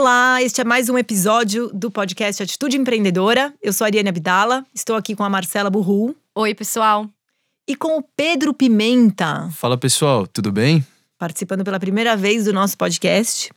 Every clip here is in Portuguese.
Olá, este é mais um episódio do podcast Atitude Empreendedora. Eu sou a Ariane Abdala, estou aqui com a Marcela Burru. Oi, pessoal. E com o Pedro Pimenta. Fala, pessoal, tudo bem? Participando pela primeira vez do nosso podcast.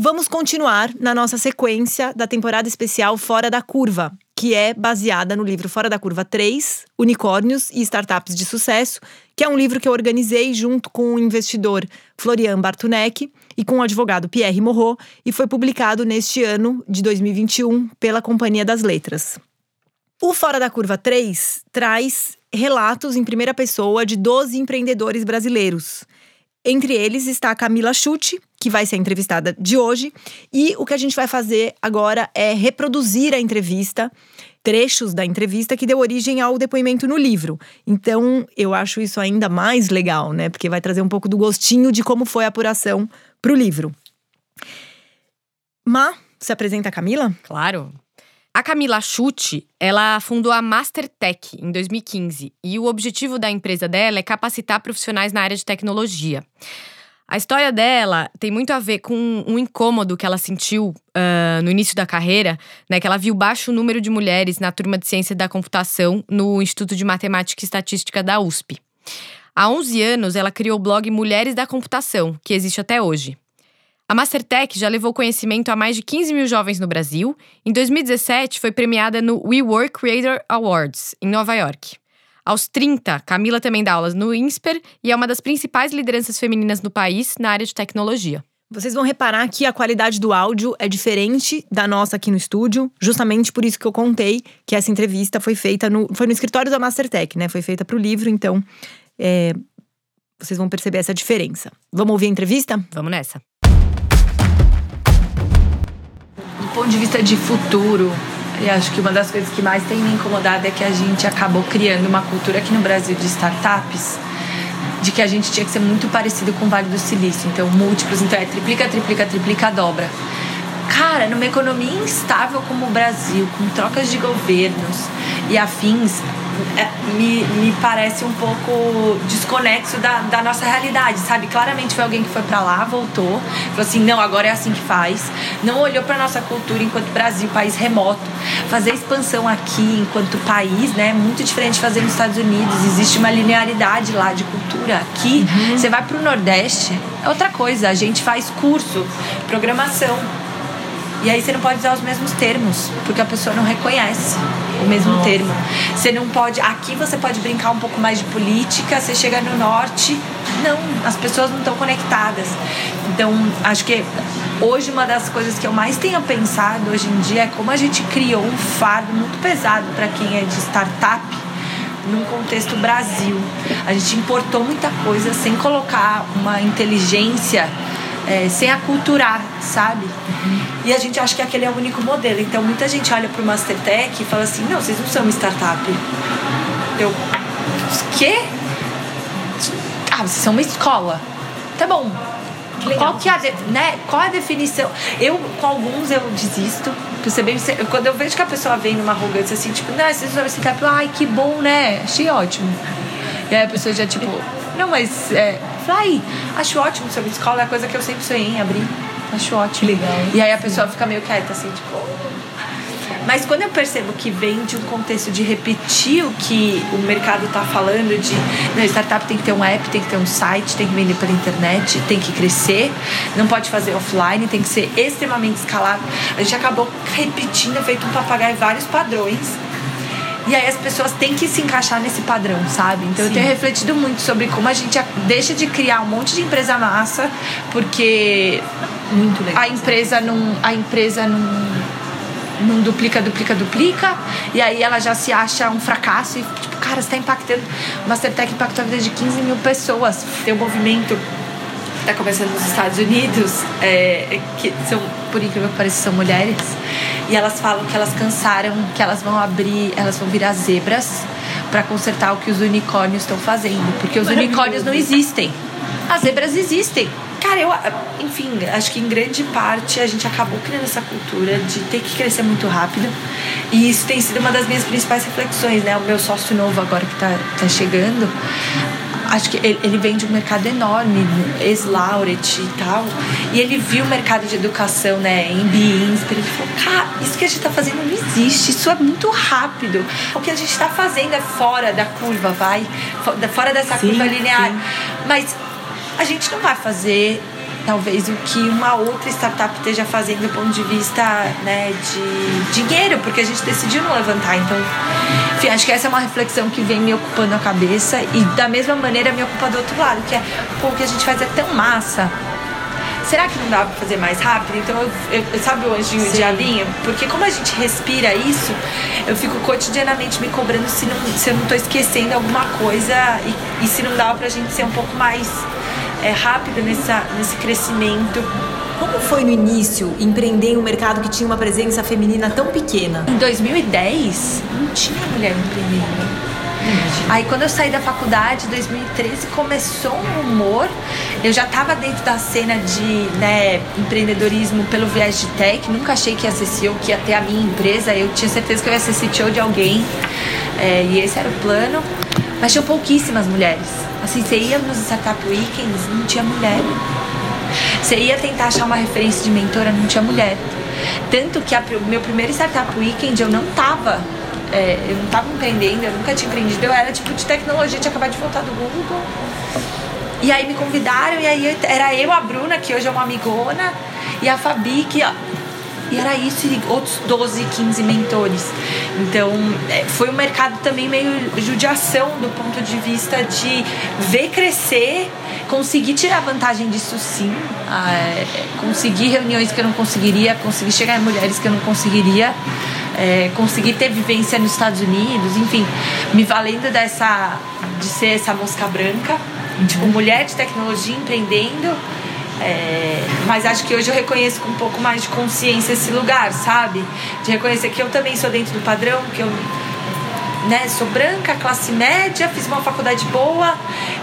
Vamos continuar na nossa sequência da temporada especial Fora da Curva, que é baseada no livro Fora da Curva 3, Unicórnios e Startups de Sucesso, que é um livro que eu organizei junto com o investidor Florian Bartunek e com o advogado Pierre Morro e foi publicado neste ano de 2021 pela Companhia das Letras. O Fora da Curva 3 traz relatos em primeira pessoa de 12 empreendedores brasileiros. Entre eles está a Camila Chute, que vai ser a entrevistada de hoje, e o que a gente vai fazer agora é reproduzir a entrevista, trechos da entrevista que deu origem ao depoimento no livro. Então, eu acho isso ainda mais legal, né? Porque vai trazer um pouco do gostinho de como foi a apuração para o livro. Má, se apresenta a Camila? Claro. A Camila Chute, ela fundou a Mastertech em 2015 e o objetivo da empresa dela é capacitar profissionais na área de tecnologia. A história dela tem muito a ver com um incômodo que ela sentiu uh, no início da carreira, né? Que ela viu baixo número de mulheres na turma de ciência da computação no Instituto de Matemática e Estatística da USP. Há 11 anos, ela criou o blog Mulheres da Computação, que existe até hoje. A Mastertech já levou conhecimento a mais de 15 mil jovens no Brasil. Em 2017, foi premiada no WeWork Creator Awards, em Nova York. Aos 30, Camila também dá aulas no INSPER e é uma das principais lideranças femininas no país na área de tecnologia. Vocês vão reparar que a qualidade do áudio é diferente da nossa aqui no estúdio, justamente por isso que eu contei que essa entrevista foi feita no, foi no escritório da Mastertech, né? Foi feita para o livro, então é, vocês vão perceber essa diferença. Vamos ouvir a entrevista? Vamos nessa. Do ponto de vista de futuro, e acho que uma das coisas que mais tem me incomodado é que a gente acabou criando uma cultura aqui no Brasil de startups de que a gente tinha que ser muito parecido com o Vale do Silício. Então, múltiplos, então é triplica, triplica, triplica, dobra. Cara, numa economia instável como o Brasil, com trocas de governos e afins, me, me parece um pouco desconexo da, da nossa realidade, sabe? Claramente foi alguém que foi para lá, voltou, falou assim: não, agora é assim que faz. Não olhou para nossa cultura enquanto Brasil, país remoto. Fazer expansão aqui enquanto país, né? Muito diferente de fazer nos Estados Unidos. Existe uma linearidade lá de cultura. Aqui, uhum. você vai para o Nordeste, é outra coisa. A gente faz curso, programação e aí você não pode usar os mesmos termos, porque a pessoa não reconhece o mesmo Nossa. termo. Você não pode. Aqui você pode brincar um pouco mais de política, você chega no norte, não, as pessoas não estão conectadas. Então, acho que hoje uma das coisas que eu mais tenho pensado hoje em dia é como a gente criou um fardo muito pesado para quem é de startup num contexto Brasil. A gente importou muita coisa sem colocar uma inteligência é, sem aculturar, sabe? Uhum. E a gente acha que aquele é o único modelo. Então muita gente olha para o Mastertech e fala assim: não, vocês não são uma startup. Eu, quê? Ah, vocês são uma escola. Tá bom. Qual, que é a né? Qual a definição? Eu, com alguns, eu desisto. Quando eu vejo que a pessoa vem numa arrogância assim, tipo, não, vocês são uma startup, ai, que bom, né? Achei ótimo. E aí a pessoa já, tipo, não, mas é, Falei, acho ótimo sobre escola, é a coisa que eu sempre sonhei em abrir. Acho ótimo. Legal. E aí a pessoa fica meio quieta, assim, tipo. Mas quando eu percebo que vem de um contexto de repetir o que o mercado está falando, de não, startup tem que ter um app, tem que ter um site, tem que vender pela internet, tem que crescer, não pode fazer offline, tem que ser extremamente escalável. A gente acabou repetindo, feito um papagaio vários padrões e aí as pessoas têm que se encaixar nesse padrão, sabe? Então Sim. eu tenho refletido muito sobre como a gente deixa de criar um monte de empresa massa, porque muito legal. a empresa não. A empresa não não duplica, duplica, duplica, e aí ela já se acha um fracasso e, tipo, cara, você tá impactando. O Mastertech impactou a vida de 15 mil pessoas. Tem um movimento está começando nos Estados Unidos, é, que são, por incrível que pareça, são mulheres, e elas falam que elas cansaram, que elas vão abrir, elas vão virar zebras para consertar o que os unicórnios estão fazendo, porque os unicórnios não existem. As zebras existem. Cara, eu, enfim, acho que em grande parte a gente acabou criando essa cultura de ter que crescer muito rápido. E isso tem sido uma das minhas principais reflexões, né? O meu sócio novo agora que tá, tá chegando, acho que ele, ele vem de um mercado enorme, ex-Lauret e tal. E ele viu o mercado de educação, né, em Biinsper. Ele falou, cara, isso que a gente está fazendo não existe, isso é muito rápido. O que a gente está fazendo é fora da curva, vai, fora dessa sim, curva linear. Sim. Mas a gente não vai fazer talvez o que uma outra startup esteja fazendo do ponto de vista né, de dinheiro, porque a gente decidiu não levantar. Então, enfim, acho que essa é uma reflexão que vem me ocupando a cabeça e da mesma maneira me ocupa do outro lado, que é pô, o que a gente faz é tão massa. Será que não dá pra fazer mais rápido? Então, eu, eu sabe o anjinho Sim. diabinho? Porque como a gente respira isso, eu fico cotidianamente me cobrando se, não, se eu não tô esquecendo alguma coisa e, e se não dá pra gente ser um pouco mais é, rápido nessa, nesse crescimento. Como foi no início empreender em um mercado que tinha uma presença feminina tão pequena? Em 2010, não tinha mulher empreendendo. Aí quando eu saí da faculdade, em 2013, começou um rumor. Eu já estava dentro da cena de né, empreendedorismo pelo viés de tech. Nunca achei que ia ser CEO, que ia ter a minha empresa. Eu tinha certeza que eu ia ser CTO de alguém. É, e esse era o plano. Mas tinham pouquíssimas mulheres. Assim, você ia nos Startup Weekends, não tinha mulher. Você ia tentar achar uma referência de mentora, não tinha mulher. Tanto que o meu primeiro Startup Weekend eu não tava. É, eu não tava empreendendo, eu nunca tinha empreendido. Eu era tipo de tecnologia, tinha acabado de voltar do Google. E aí me convidaram, e aí era eu, a Bruna, que hoje é uma amigona, e a Fabi, que e era isso, e outros 12, 15 mentores. Então, é, foi um mercado também meio judiação do ponto de vista de ver crescer, conseguir tirar vantagem disso sim, é, conseguir reuniões que eu não conseguiria, conseguir chegar em mulheres que eu não conseguiria. É, conseguir ter vivência nos Estados Unidos, enfim, me valendo dessa de ser essa mosca branca, tipo mulher de tecnologia empreendendo, é, mas acho que hoje eu reconheço com um pouco mais de consciência esse lugar, sabe? De reconhecer que eu também sou dentro do padrão, que eu né, sou branca, classe média, fiz uma faculdade boa.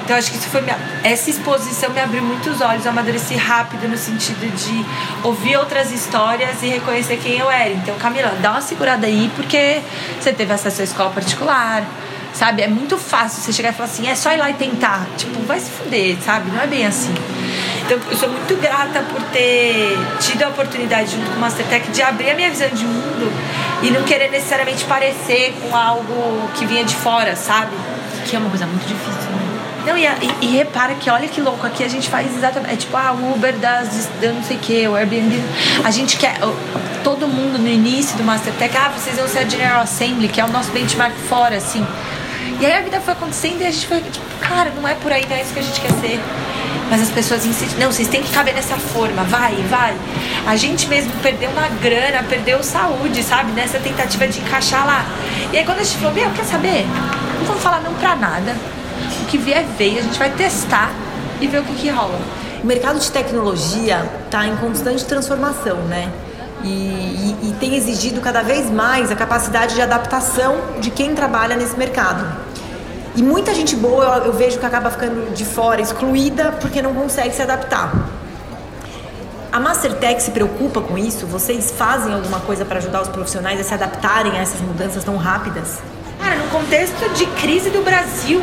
Então acho que isso foi minha, essa exposição me abriu muitos olhos, eu amadureci rápido no sentido de ouvir outras histórias e reconhecer quem eu era. Então, Camila, dá uma segurada aí porque você teve acesso à escola particular, sabe? É muito fácil você chegar e falar assim, é só ir lá e tentar. Tipo, vai se fuder, sabe? Não é bem assim. Então, eu sou muito grata por ter tido a oportunidade, junto com o Mastertech, de abrir a minha visão de mundo e não querer necessariamente parecer com algo que vinha de fora, sabe? Que é uma coisa muito difícil, né? Não, e, e, e, repara que olha que louco, aqui a gente faz exatamente. É tipo, ah, o Uber das, da não sei o que, o Airbnb. A gente quer. Todo mundo no início do Mastertech, ah, vocês vão ser a General Assembly, que é o nosso benchmark fora, assim. E aí a vida foi acontecendo e a gente foi, tipo, cara, não é por aí, não é isso que a gente quer ser. Mas as pessoas insistem, não, vocês têm que caber nessa forma, vai, vai. A gente mesmo perdeu uma grana, perdeu saúde, sabe? Nessa tentativa de encaixar lá. E aí quando a gente falou, meu, quer saber? Não vamos falar não pra nada. O que vier, veio, a gente vai testar e ver o que, que rola. O mercado de tecnologia está em constante transformação, né? E, e, e, tem exigido cada vez mais a capacidade de adaptação de quem trabalha nesse mercado. E muita gente boa eu, eu vejo que acaba ficando de fora, excluída, porque não consegue se adaptar. A Mastertech se preocupa com isso? Vocês fazem alguma coisa para ajudar os profissionais a se adaptarem a essas mudanças tão rápidas? Contexto de crise do Brasil,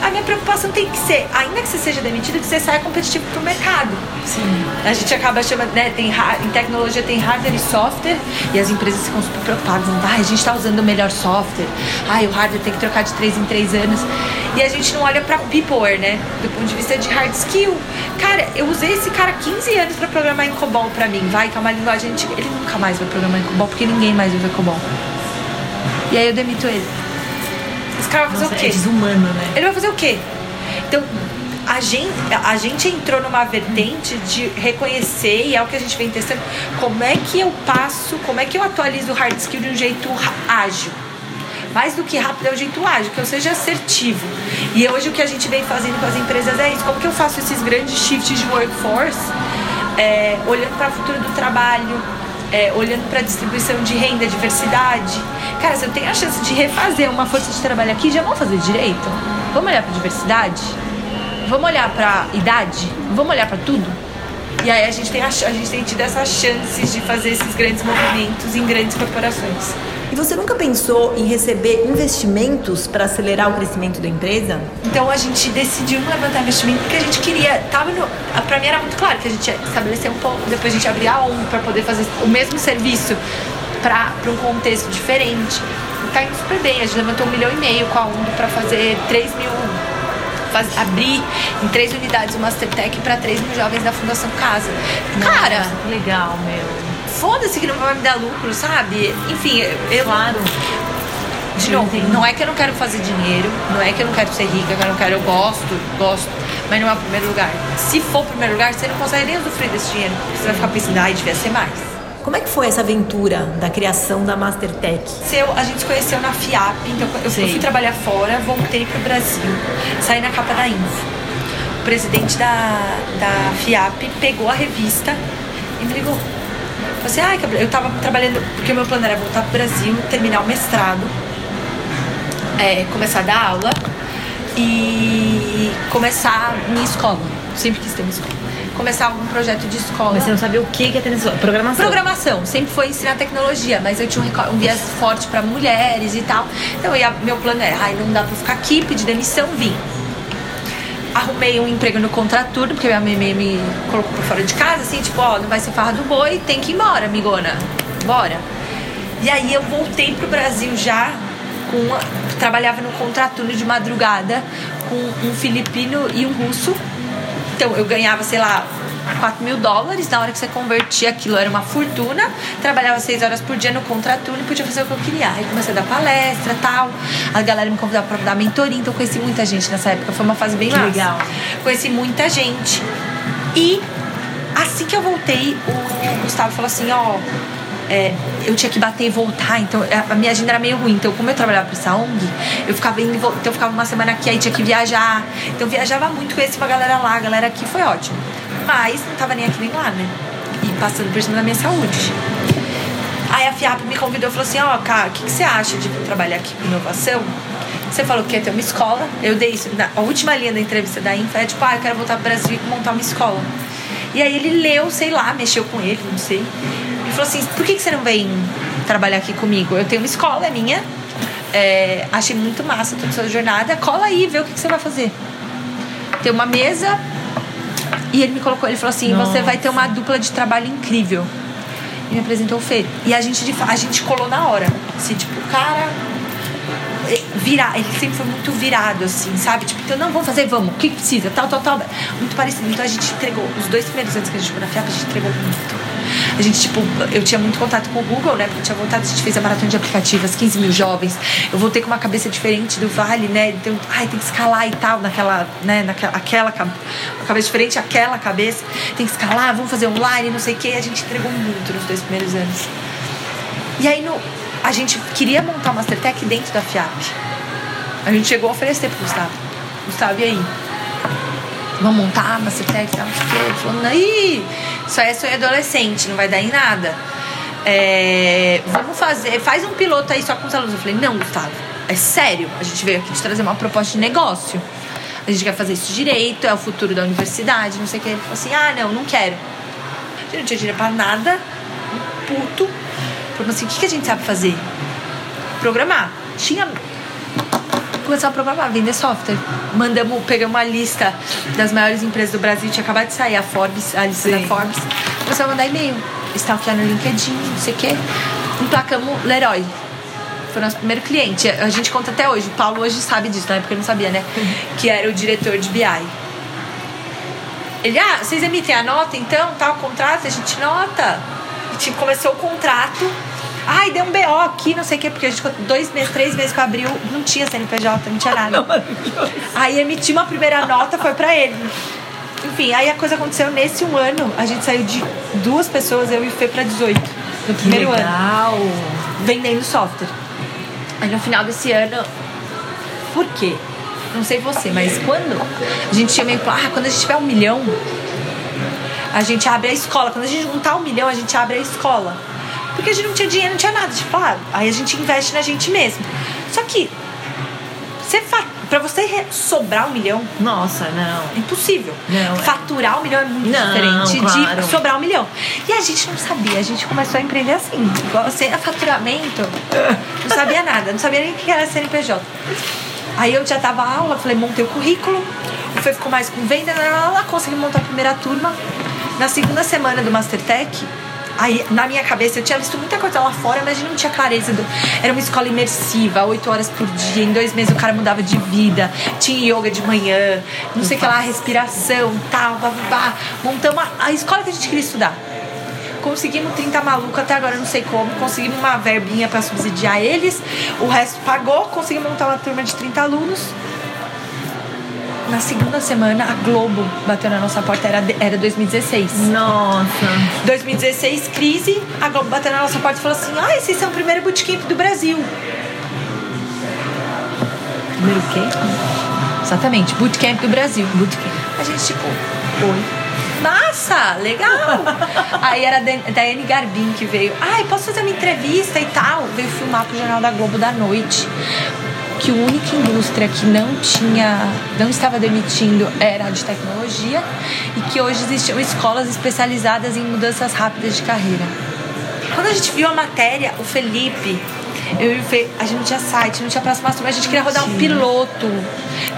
a minha preocupação tem que ser, ainda que você seja demitido, que você saia competitivo pro mercado. Sim. A gente acaba chamando, né, tem, em tecnologia tem hardware e software, e as empresas ficam super preocupadas, ah, a gente tá usando o melhor software, ah, o hardware tem que trocar de 3 em 3 anos. E a gente não olha pra peopleware, né, do ponto de vista de hard skill. Cara, eu usei esse cara 15 anos para programar em COBOL pra mim, vai, que é uma linguagem. Ele nunca mais vai programar em COBOL, porque ninguém mais usa COBOL. E aí eu demito ele. Esse cara vai fazer Nossa, o quê? É desumano, né? Ele vai fazer o quê? Então, a gente, a gente entrou numa vertente de reconhecer, e é o que a gente vem testando, como é que eu passo, como é que eu atualizo o hard skill de um jeito ágil. Mais do que rápido é o jeito ágil, que eu seja assertivo. E hoje o que a gente vem fazendo com as empresas é isso. Como que eu faço esses grandes shifts de workforce, é, olhando para o futuro do trabalho, é, olhando para a distribuição de renda, diversidade. Cara, se eu tenho a chance de refazer uma força de trabalho aqui, já vamos fazer direito? Vamos olhar para diversidade? Vamos olhar para idade? Vamos olhar para tudo? E aí a gente, tem a, a gente tem tido essas chances de fazer esses grandes movimentos em grandes corporações. E você nunca pensou em receber investimentos para acelerar o crescimento da empresa? Então a gente decidiu levantar investimento porque a gente queria. Tava no, pra mim era muito claro que a gente ia estabelecer um pouco, depois a gente abrir a ONG para poder fazer o mesmo serviço para um contexto diferente. E tá indo super bem. A gente levantou um milhão e meio com a ONG para fazer 3 mil. Faz, abrir em três unidades o Mastertech para 3 mil jovens da Fundação Casa. Cara, que legal, meu. Foda-se que não vai me dar lucro, sabe? Enfim, eu. Claro. De novo, não é que eu não quero fazer dinheiro, não é que eu não quero ser rica, que eu não quero, eu gosto, gosto, mas não é o primeiro lugar. Se for o primeiro lugar, você não consegue nem usufruir desse dinheiro, você vai ficar pensando, ai, devia ser mais. Como é que foi essa aventura da criação da Mastertech? Seu, a gente se conheceu na FIAP, então eu, eu Sei. fui trabalhar fora, voltei pro Brasil, saí na capa da Info. O presidente da, da FIAP pegou a revista e me ligou. Falei assim, Gabriel, eu tava trabalhando, porque o meu plano era voltar pro Brasil, terminar o mestrado, é, começar a dar aula e começar minha escola. Sempre quis ter uma escola. Começar algum projeto de escola. Mas você não sabia o que que ia ter nessa programação? Programação, sempre foi ensinar tecnologia, mas eu tinha um, um viés forte pra mulheres e tal. Então, ia- meu plano era, ai, não dá pra ficar aqui, pedir demissão, vim. Arrumei um emprego no contraturno, porque minha mãe me, colocou pra fora de casa, assim, tipo, ó, não vai ser farra do boi, tem que ir embora, amigona. Bora. E aí eu voltei pro Brasil já com uma- trabalhava no contraturno de madrugada com um filipino e um russo. Então eu ganhava, sei lá, 4 mil dólares. Na hora que você convertia aquilo era uma fortuna. Trabalhava 6 horas por dia no contraturno e podia fazer o que eu queria. Aí comecei a dar palestra tal. A galera me convidava pra dar mentoria. Então eu conheci muita gente nessa época. Foi uma fase bem massa. legal. Conheci muita gente. E assim que eu voltei, o Gustavo falou assim: ó. é, eu tinha que bater e voltar, então a minha agenda era meio ruim. Então, como eu trabalhava pra essa ONG, eu ficava indo Então, eu ficava uma semana aqui, aí tinha que viajar. Então, eu viajava muito, conheci uma galera lá, a galera aqui foi ótimo. Mas não tava nem aqui nem lá, né? E passando por cima da minha saúde. Aí a FIAP me convidou e falou assim: Ó, cara, o que, que você acha de trabalhar aqui com inovação? Você falou que ia ter uma escola. Eu dei isso. Na, a última linha da entrevista da Info é tipo: Ah, eu quero voltar pro Brasil e montar uma escola. E aí ele leu, sei lá, mexeu com ele, não sei. E falou assim: Por que, que você não vem trabalhar aqui comigo? Eu tenho uma escola, é minha. É, achei muito massa toda a sua jornada. Cola aí, vê o que, que você vai fazer. Tem uma mesa. E ele me colocou, ele falou assim: Você vai ter uma dupla de trabalho incrível e me apresentou o Fê. E a gente, a gente colou na hora. Assim, tipo, o cara. eh, Virar, ele sempre foi muito virado, assim, sabe? Tipo, então, não, vamos fazer, vamos. O que que precisa? Tal, tal, tal. Muito parecido. Então a gente entregou. Os dois primeiros anos que a gente ficou na FIAP, a gente entregou muito. A gente, tipo, eu tinha muito contato com o Google, né? Porque eu tinha voltado, a gente fez a maratona de aplicativas, 15 mil jovens. Eu voltei com uma cabeça diferente do Vale, né? Então, ai, tem que escalar e tal, naquela, né? Naquela, aquela, cabeça diferente, aquela cabeça. Tem que escalar, vamos fazer online, não sei o quê. A gente entregou muito nos dois primeiros anos. E aí, no, a gente queria montar o Mastertech dentro da FIAP. A gente chegou a oferecer pro Gustavo. Gustavo, e aí? Vamos montar a Mastertech tal. Ele falou, ih, isso é sonho adolescente, não vai dar em nada. É, vamos fazer, faz um piloto aí só com os alunos. Eu falei, não, Gustavo, é sério. A gente veio aqui te trazer uma proposta de negócio. A gente quer fazer isso direito, é o futuro da universidade, não sei o que. Ele falou assim, ah, não, não quero. Gente não tinha dinheiro pra nada, um puto. Falou assim, o que, que a gente sabe fazer? Programar. Tinha começamos a programar, vender software. Mandamos, pegamos uma lista das maiores empresas do Brasil, tinha acabado de sair a Forbes, a lista da Sim. Forbes. Começamos a mandar e-mail, stalkear no LinkedIn, não sei o quê. Emplacamos Leroy. Foi o nosso primeiro cliente. A gente conta até hoje. O Paulo hoje sabe disso, na época ele não sabia, né? Que era o diretor de BI. Ele, ah, vocês emitem a nota então, tal, o contrato, a gente nota. E, tipo, começou o contrato. Ai, deu um BO aqui, não sei o quê, porque a gente ficou dois meses, três meses pra abril, não tinha CNPJ, não tinha nada. Aí emiti uma primeira nota, foi pra ele. Enfim, aí a coisa aconteceu nesse um ano. A gente saiu de duas pessoas, eu e o Fê, pra 18. No primeiro ano legal. vendendo software. Aí no final desse ano, por quê? Não sei você, mas quando a gente tinha meio, ah, quando a gente tiver um milhão, a gente abre a escola. Quando a gente juntar um milhão, a gente abre a escola. Porque a gente não tinha dinheiro, não tinha nada. Tipo, ah, aí a gente investe na gente mesmo. Só que você Pra você sobrar um milhão, Nossa, não. é impossível. Não, é. Faturar um milhão é muito Não, diferente claro. de sobrar um milhão. E a gente não sabia, a gente começou a empreender assim. Igual você, a faturamento, não sabia nada, não sabia nem o que era CNPJ. Aí eu já tava aula, falei, montei o currículo, o Fê ficou mais com venda, lá, lá, lá, consegui montar a primeira turma. Na segunda semana do Mastertech, aí na minha cabeça eu tinha visto muita coisa lá fora, mas não tinha clareza. Do... Era uma escola imersiva, oito horas por dia, em dois meses o cara mudava de vida, tinha yoga de manhã, não sei o que lá, respiração, tal, blá. Montamos a, a escola que a gente queria estudar. Conseguimos 30 malucos até agora, não sei como. Conseguimos uma verbinha pra subsidiar eles. O resto pagou. Conseguimos montar uma turma de 30 alunos. Na segunda semana, a Globo bateu na nossa porta. Era, era 2016. Nossa. 2016, crise. A Globo bateu na nossa porta e falou assim: Ah, vocês são o primeiro bootcamp do Brasil. Primeiro o quê? Exatamente, bootcamp do Brasil. Bootcamp. A gente, tipo, oi. Massa, legal. Aí era a Daiane Garbin que veio. Ai, posso fazer uma entrevista e tal? Veio filmar pro Jornal da Globo da noite. Que a única indústria que não tinha, não estava demitindo era a de tecnologia e que hoje existiam escolas especializadas em mudanças rápidas de carreira. Quando a gente viu a matéria, o Felipe, eu e o Fê, a gente não tinha site, não tinha próxima turma, a gente queria rodar um piloto.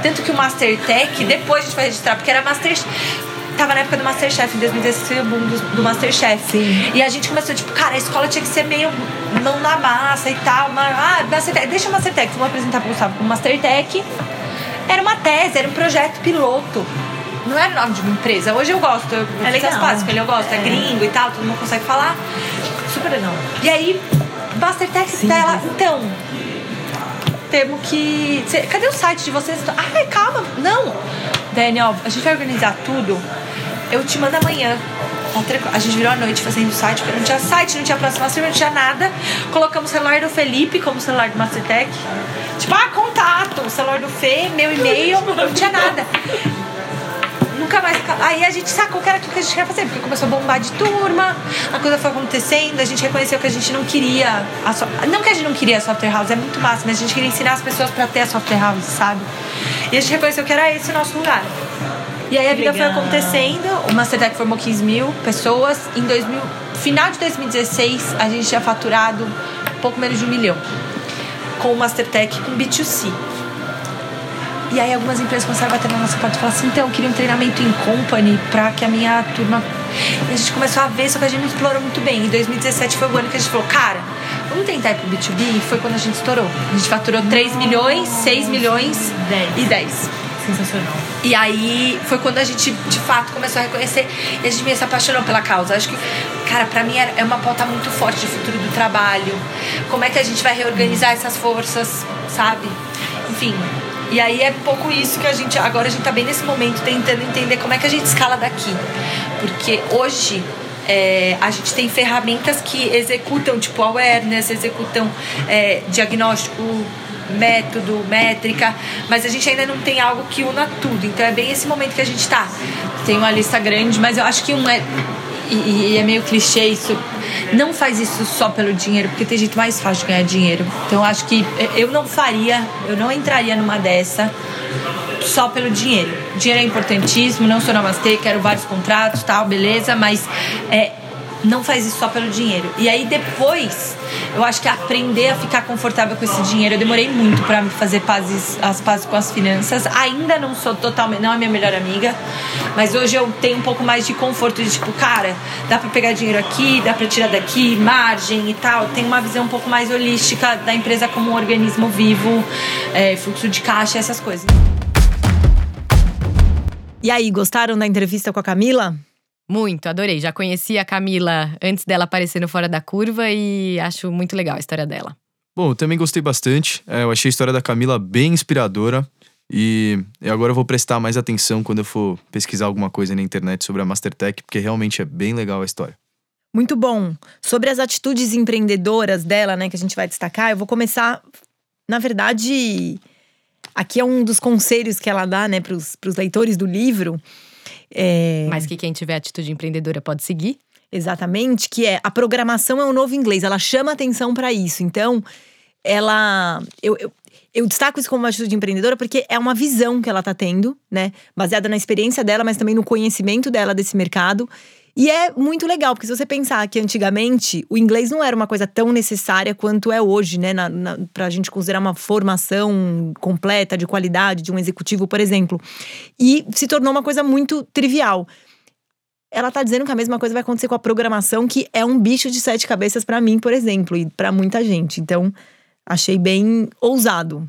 Tanto que o Mastertech, depois a gente foi registrar, porque era Master. Tava na época do Masterchef, em 2016 foi o boom do, do Masterchef. Sim. E a gente começou, tipo, cara, a escola tinha que ser meio mão na massa e tal. Mas, ah, Mastertech, deixa o Mastertech. Vamos apresentar pro Gustavo como Mastertech. Era uma tese, era um projeto piloto. Não era o nome de uma empresa. Hoje eu gosto, eu É legal. com ele, eu gosto. É. É. gringo e tal, todo mundo consegue falar. Super legal. E aí, Mastertech tá lá. Então, temos que. Cadê o site de vocês? Ai, calma. Não. Daniel, a gente vai organizar tudo. Eu te mando amanhã. Tá. A gente virou a noite fazendo o site, porque não tinha site, não tinha próxima server, não tinha nada. Colocamos o celular do Felipe como celular do Mastertech. Tipo, ah, contato, o celular do Fê, meu e-mail, não tinha nada. Nunca mais. Aí a gente sacou que era aquilo que a gente queria fazer, porque começou a bombar de turma, a coisa foi acontecendo, a gente reconheceu que a gente não queria. A so... Não que a gente não queria a software house, é muito massa, mas a gente queria ensinar as pessoas pra ter a software house, sabe? E a gente reconheceu que era esse o nosso lugar. E aí a vida Legal. foi acontecendo, o Mastertech formou 15 mil pessoas. Em 2000, final de 2016, a gente tinha faturado pouco menos de um milhão com o Mastertech com B2C. E aí algumas empresas começaram a bater na nossa porta e falar assim, então, eu queria um treinamento em company pra que a minha turma. E a gente começou a ver, só que a gente não explorou muito bem. Em 2017 foi o ano que a gente falou, cara, vamos tentar ir pro B2B? E foi quando a gente estourou. A gente faturou 3 milhões, 6 milhões Dez. e 10. Sensacional. E aí foi quando a gente de fato começou a reconhecer e a gente meio se apaixonou pela causa. Acho que, cara, pra mim é uma pauta muito forte de futuro do trabalho. Como é que a gente vai reorganizar essas forças, sabe? Enfim. E aí é pouco isso que a gente. Agora a gente tá bem nesse momento tentando entender como é que a gente escala daqui. Porque hoje. é, a gente tem ferramentas que executam, tipo, awareness, executam é, diagnóstico, método, métrica, mas a gente ainda não tem algo que una tudo. Então é bem esse momento que a gente tá. Tem uma lista grande, mas eu acho que um é. E, e é meio clichê isso. Não faz isso só pelo dinheiro, porque tem jeito mais fácil de ganhar dinheiro. Então acho que eu não faria, eu não entraria numa dessa só pelo dinheiro. Dinheiro é importantíssimo, não sou namastê, quero vários contratos, tal, beleza, mas é, não faz isso só pelo dinheiro. E aí depois, eu acho que aprender a ficar confortável com esse dinheiro. Eu demorei muito me fazer pazes, as pazes com as finanças. Ainda não sou totalmente, não é minha melhor amiga, mas hoje eu tenho um pouco mais de conforto de tipo, cara, dá pra pegar dinheiro aqui, dá pra tirar daqui, margem e tal. Tenho uma visão um pouco mais holística da empresa como um organismo vivo, é, fluxo de caixa, essas coisas. E aí, gostaram da entrevista com a Camila? Muito, adorei. Já conheci a Camila antes dela aparecer no Fora da Curva e acho muito legal a história dela. Bom, eu também gostei bastante. É, eu achei a história da Camila bem inspiradora. E e agora eu vou prestar mais atenção quando eu for pesquisar alguma coisa na internet sobre a Mastertech, porque realmente é bem legal a história. Muito bom. Sobre as atitudes empreendedoras dela, né, que a gente vai destacar, eu vou começar. Na verdade, aqui é um dos conselhos que ela dá, né, para os leitores do livro. É, Mas que quem tiver atitude empreendedora pode seguir. Exatamente, que é a programação é o novo inglês. Ela chama atenção para isso. Então, ela. Eu, eu, eu destaco isso como uma atitude empreendedora porque é uma visão que ela tá tendo, né? Baseada na experiência dela, mas também no conhecimento dela desse mercado. E é muito legal, porque se você pensar que antigamente o inglês não era uma coisa tão necessária quanto é hoje, né? Na, na, pra gente considerar uma formação completa, de qualidade, de um executivo, por exemplo. E se tornou uma coisa muito trivial. Ela tá dizendo que a mesma coisa vai acontecer com a programação, que é um bicho de sete cabeças para mim, por exemplo, e para muita gente. Então, achei bem ousado. O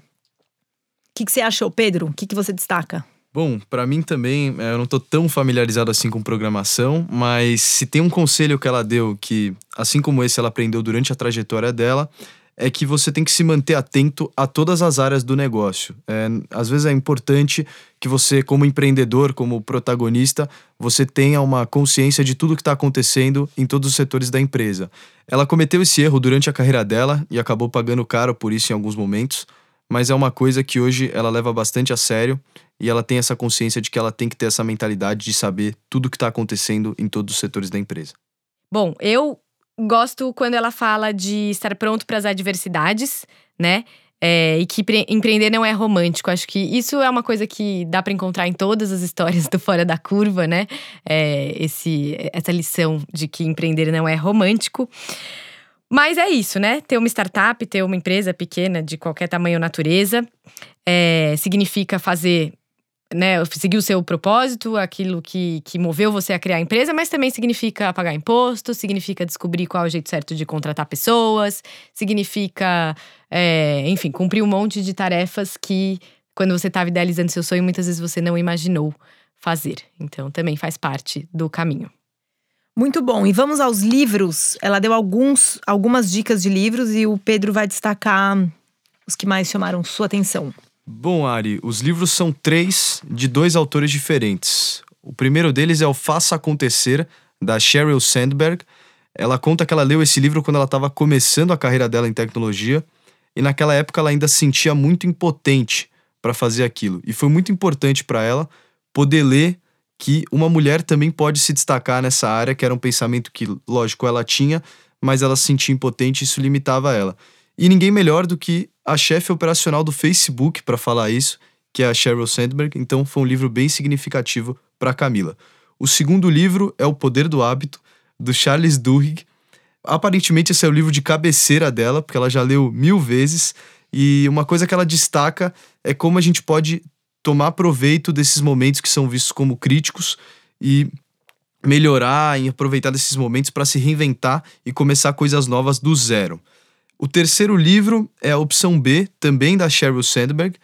que, que você achou, Pedro? O que, que você destaca? Bom, para mim também, é, eu não tô tão familiarizado assim com programação, mas se tem um conselho que ela deu que, assim como esse ela aprendeu durante a trajetória dela, é que você tem que se manter atento a todas as áreas do negócio. É, às vezes é importante que você, como empreendedor, como protagonista, você tenha uma consciência de tudo que está acontecendo em todos os setores da empresa. Ela cometeu esse erro durante a carreira dela e acabou pagando caro por isso em alguns momentos, mas é uma coisa que hoje ela leva bastante a sério e ela tem essa consciência de que ela tem que ter essa mentalidade de saber tudo o que está acontecendo em todos os setores da empresa. Bom, eu gosto quando ela fala de estar pronto para as adversidades, né? É, e que empreender não é romântico. Acho que isso é uma coisa que dá para encontrar em todas as histórias do Fora da Curva, né? É, esse, essa lição de que empreender não é romântico. Mas é isso, né? Ter uma startup, ter uma empresa pequena de qualquer tamanho ou natureza, é, significa fazer né, seguir o seu propósito, aquilo que, que moveu você a criar a empresa, mas também significa pagar imposto, significa descobrir qual é o jeito certo de contratar pessoas, significa, é, enfim, cumprir um monte de tarefas que, quando você estava idealizando seu sonho, muitas vezes você não imaginou fazer. Então, também faz parte do caminho. Muito bom. E vamos aos livros. Ela deu alguns, algumas dicas de livros e o Pedro vai destacar os que mais chamaram sua atenção. Bom, Ari, os livros são três de dois autores diferentes. O primeiro deles é o Faça Acontecer, da Sheryl Sandberg. Ela conta que ela leu esse livro quando ela estava começando a carreira dela em tecnologia e naquela época ela ainda se sentia muito impotente para fazer aquilo. E foi muito importante para ela poder ler que uma mulher também pode se destacar nessa área, que era um pensamento que, lógico, ela tinha, mas ela se sentia impotente e isso limitava ela. E ninguém melhor do que a chefe operacional do Facebook para falar isso, que é a Sheryl Sandberg. Então foi um livro bem significativo para Camila. O segundo livro é O Poder do Hábito, do Charles Duhigg. Aparentemente esse é o livro de cabeceira dela, porque ela já leu mil vezes. E uma coisa que ela destaca é como a gente pode tomar proveito desses momentos que são vistos como críticos e melhorar e aproveitar desses momentos para se reinventar e começar coisas novas do zero. O terceiro livro é a opção B, também da Sheryl Sandberg.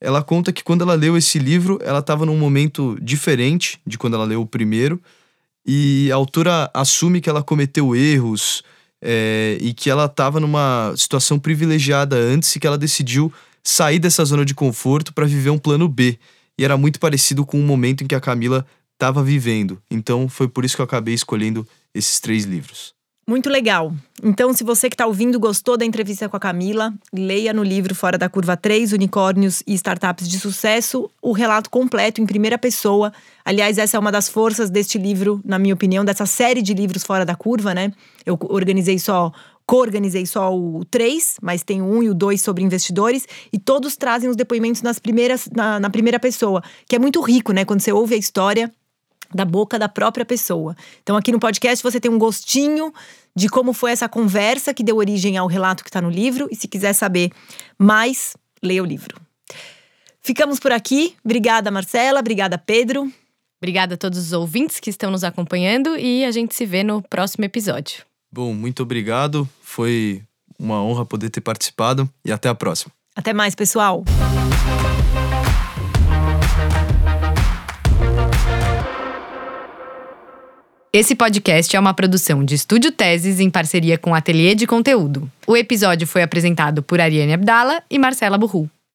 Ela conta que quando ela leu esse livro, ela estava num momento diferente de quando ela leu o primeiro. E a autora assume que ela cometeu erros é, e que ela estava numa situação privilegiada antes e que ela decidiu sair dessa zona de conforto para viver um plano B. E era muito parecido com o momento em que a Camila estava vivendo. Então foi por isso que eu acabei escolhendo esses três livros. Muito legal. Então, se você que está ouvindo gostou da entrevista com a Camila, leia no livro Fora da Curva 3, Unicórnios e Startups de Sucesso, o relato completo em primeira pessoa. Aliás, essa é uma das forças deste livro, na minha opinião, dessa série de livros Fora da Curva, né? Eu organizei só co-organizei só o 3, mas tem o 1 e o 2 sobre investidores, e todos trazem os depoimentos nas primeiras, na, na primeira pessoa, que é muito rico, né? Quando você ouve a história da boca da própria pessoa. Então, aqui no podcast você tem um gostinho de como foi essa conversa que deu origem ao relato que está no livro. E se quiser saber mais, leia o livro. Ficamos por aqui. Obrigada, Marcela. Obrigada, Pedro. Obrigada a todos os ouvintes que estão nos acompanhando e a gente se vê no próximo episódio. Bom, muito obrigado. Foi uma honra poder ter participado e até a próxima. Até mais, pessoal. Esse podcast é uma produção de Estúdio Teses em parceria com o Ateliê de Conteúdo. O episódio foi apresentado por Ariane Abdala e Marcela Burru.